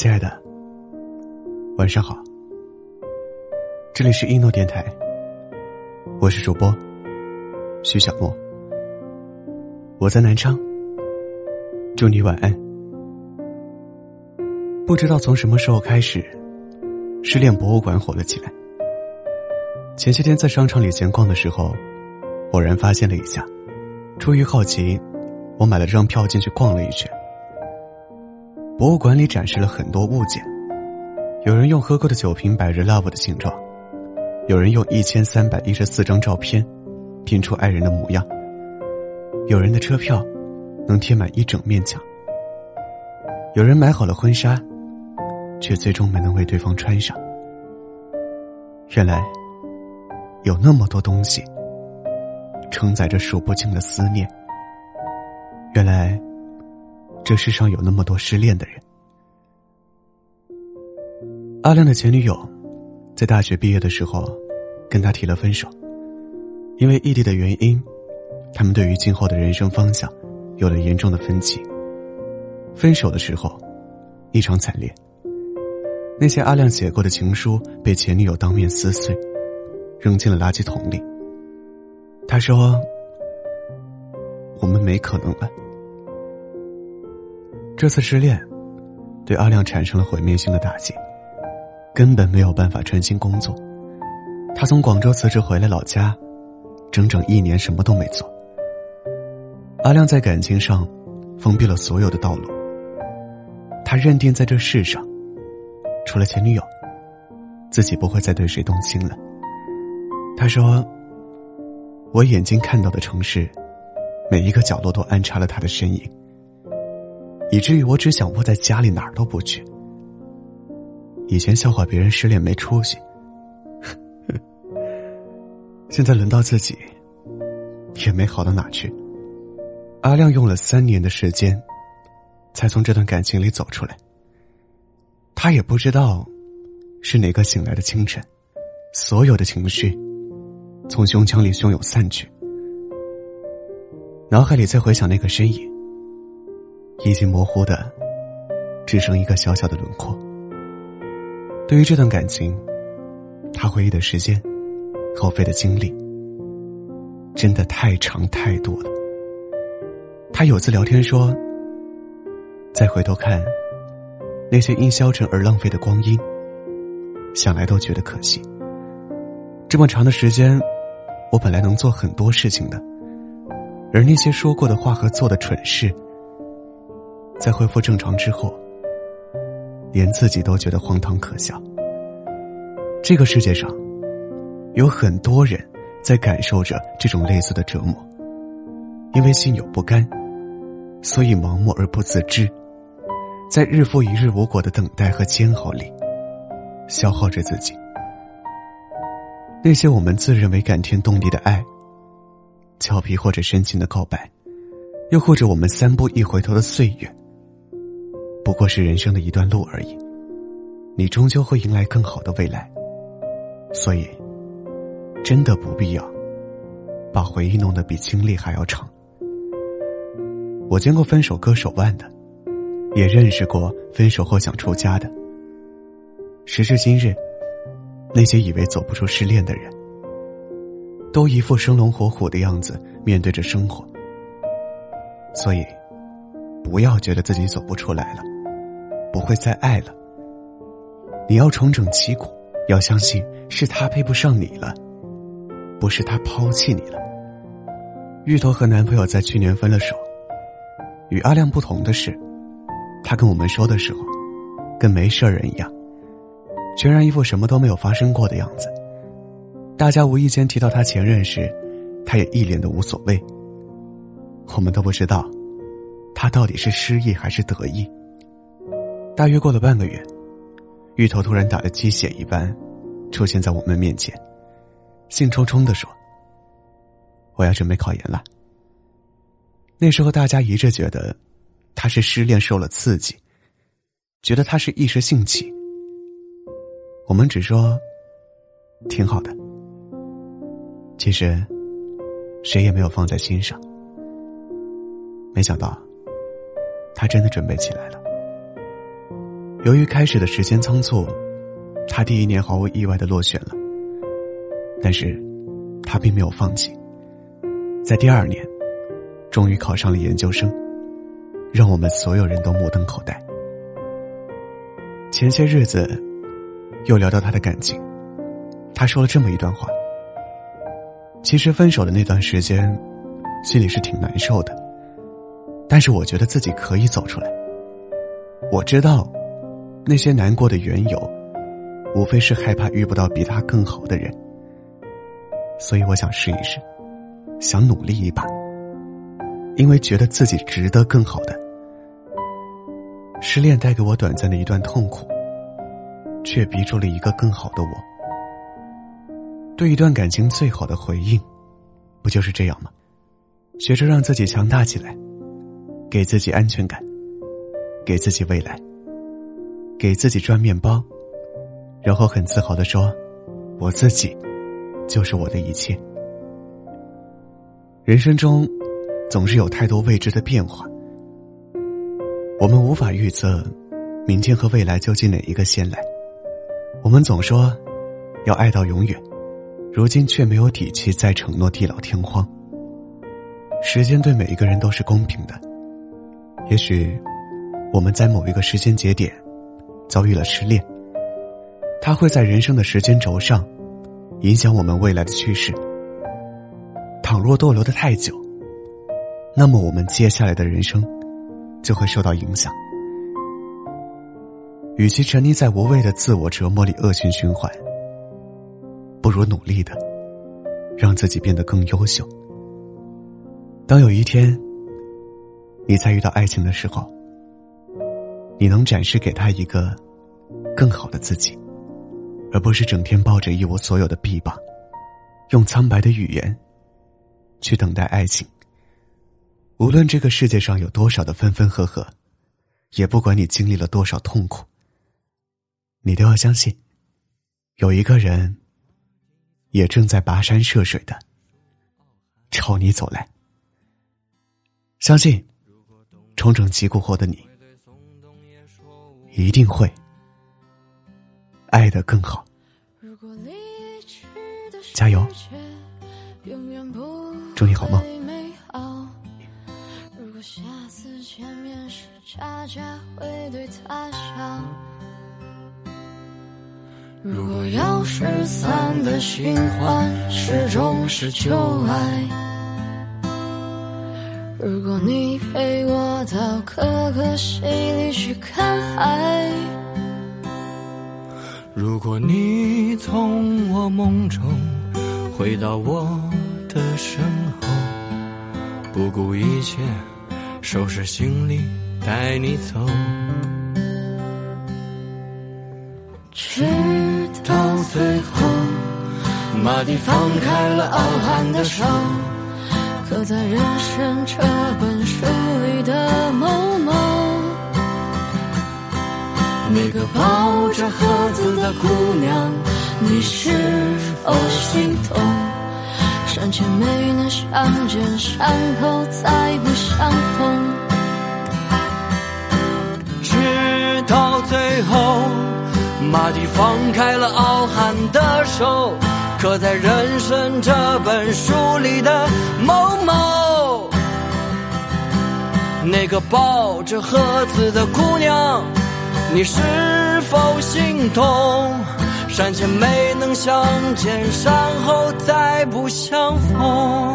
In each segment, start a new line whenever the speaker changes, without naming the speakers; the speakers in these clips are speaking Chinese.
亲爱的，晚上好。这里是一诺电台，我是主播徐小莫，我在南昌，祝你晚安。不知道从什么时候开始，失恋博物馆火了起来。前些天在商场里闲逛的时候，偶然发现了一下，出于好奇，我买了张票进去逛了一圈。博物馆里展示了很多物件，有人用喝过的酒瓶摆着 love 的形状，有人用一千三百一十四张照片拼出爱人的模样，有人的车票能贴满一整面墙，有人买好了婚纱，却最终没能为对方穿上。原来。有那么多东西，承载着数不清的思念。原来，这世上有那么多失恋的人。阿亮的前女友，在大学毕业的时候，跟他提了分手。因为异地的原因，他们对于今后的人生方向，有了严重的分歧。分手的时候，异常惨烈。那些阿亮写过的情书，被前女友当面撕碎。扔进了垃圾桶里。他说：“我们没可能了。”这次失恋，对阿亮产生了毁灭性的打击，根本没有办法专心工作。他从广州辞职回来老家，整整一年什么都没做。阿亮在感情上封闭了所有的道路。他认定在这世上，除了前女友，自己不会再对谁动心了。他说：“我眼睛看到的城市，每一个角落都安插了他的身影，以至于我只想窝在家里，哪儿都不去。以前笑话别人失恋没出息，现在轮到自己，也没好到哪去。”阿亮用了三年的时间，才从这段感情里走出来。他也不知道，是哪个醒来的清晨，所有的情绪。从胸腔里汹涌散去，脑海里再回想那个身影，已经模糊的，只剩一个小小的轮廓。对于这段感情，他回忆的时间，耗费的精力，真的太长太多了。他有次聊天说：“再回头看，那些因消沉而浪费的光阴，想来都觉得可惜。这么长的时间。”我本来能做很多事情的，而那些说过的话和做的蠢事，在恢复正常之后，连自己都觉得荒唐可笑。这个世界上，有很多人在感受着这种类似的折磨，因为心有不甘，所以盲目而不自知，在日复一日无果的等待和煎熬里，消耗着自己。那些我们自认为感天动地的爱，俏皮或者深情的告白，又或者我们三步一回头的岁月，不过是人生的一段路而已。你终究会迎来更好的未来，所以，真的不必要把回忆弄得比经历还要长。我见过分手割手腕的，也认识过分手后想出家的。时至今日。那些以为走不出失恋的人，都一副生龙活虎的样子面对着生活。所以，不要觉得自己走不出来了，不会再爱了。你要重整旗鼓，要相信是他配不上你了，不是他抛弃你了。芋头和男朋友在去年分了手，与阿亮不同的是，他跟我们说的时候，跟没事人一样。全然一副什么都没有发生过的样子。大家无意间提到他前任时，他也一脸的无所谓。我们都不知道，他到底是失意还是得意。大约过了半个月，芋头突然打了鸡血一般，出现在我们面前，兴冲冲的说：“我要准备考研了。”那时候大家一致觉得，他是失恋受了刺激，觉得他是一时兴起。我们只说，挺好的。其实，谁也没有放在心上。没想到，他真的准备起来了。由于开始的时间仓促，他第一年毫无意外的落选了。但是，他并没有放弃，在第二年，终于考上了研究生，让我们所有人都目瞪口呆。前些日子，又聊到他的感情，他说了这么一段话：其实分手的那段时间，心里是挺难受的，但是我觉得自己可以走出来。我知道，那些难过的缘由，无非是害怕遇不到比他更好的人。所以我想试一试，想努力一把，因为觉得自己值得更好的。失恋带给我短暂的一段痛苦，却逼出了一个更好的我。对一段感情最好的回应，不就是这样吗？学着让自己强大起来，给自己安全感，给自己未来，给自己赚面包，然后很自豪的说：“我自己。”就是我的一切。人生中，总是有太多未知的变化，我们无法预测明天和未来究竟哪一个先来。我们总说要爱到永远，如今却没有底气再承诺地老天荒。时间对每一个人都是公平的，也许我们在某一个时间节点遭遇了失恋，它会在人生的时间轴上。影响我们未来的趋势。倘若逗留的太久，那么我们接下来的人生就会受到影响。与其沉溺在无谓的自我折磨里恶性循环，不如努力的让自己变得更优秀。当有一天你再遇到爱情的时候，你能展示给他一个更好的自己。而不是整天抱着一无所有的臂膀，用苍白的语言去等待爱情。无论这个世界上有多少的分分合合，也不管你经历了多少痛苦，你都要相信，有一个人也正在跋山涉水的朝你走来。相信，重整旗鼓后的你，一定会。爱得更好，加油！祝你好梦。如果下次见面时，恰恰会对他笑。如果要失散的新欢始终是旧爱，如果你陪我到可可西里去看海。如果你从我梦中回到我的身后，不顾一切收拾行李带你走，直到最后，马蒂放开了傲寒的手，我在人生这本书里的某某。那个抱着盒子的姑娘，你是否心痛？山前没能相见，山后再不相逢。直到最后，马蒂放开了傲寒的手，刻在人生这本书里的某某。那个抱着盒子的姑娘。你是否心痛？山前没能相见，山后再不相逢。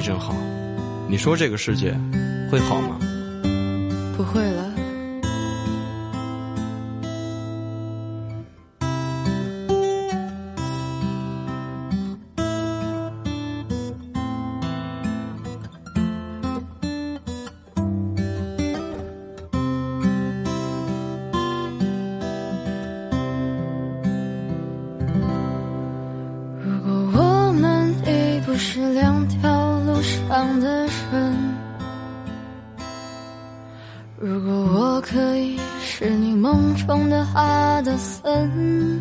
真好，你说这个世界会好吗？
不会了。
如果我可以是你梦中的哈德森，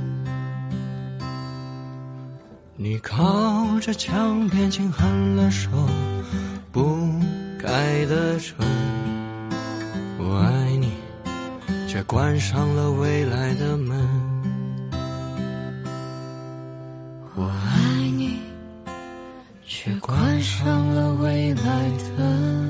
你靠着墙边轻喊了首不该的唇，我爱你，却关上了未来的门。关上了未来的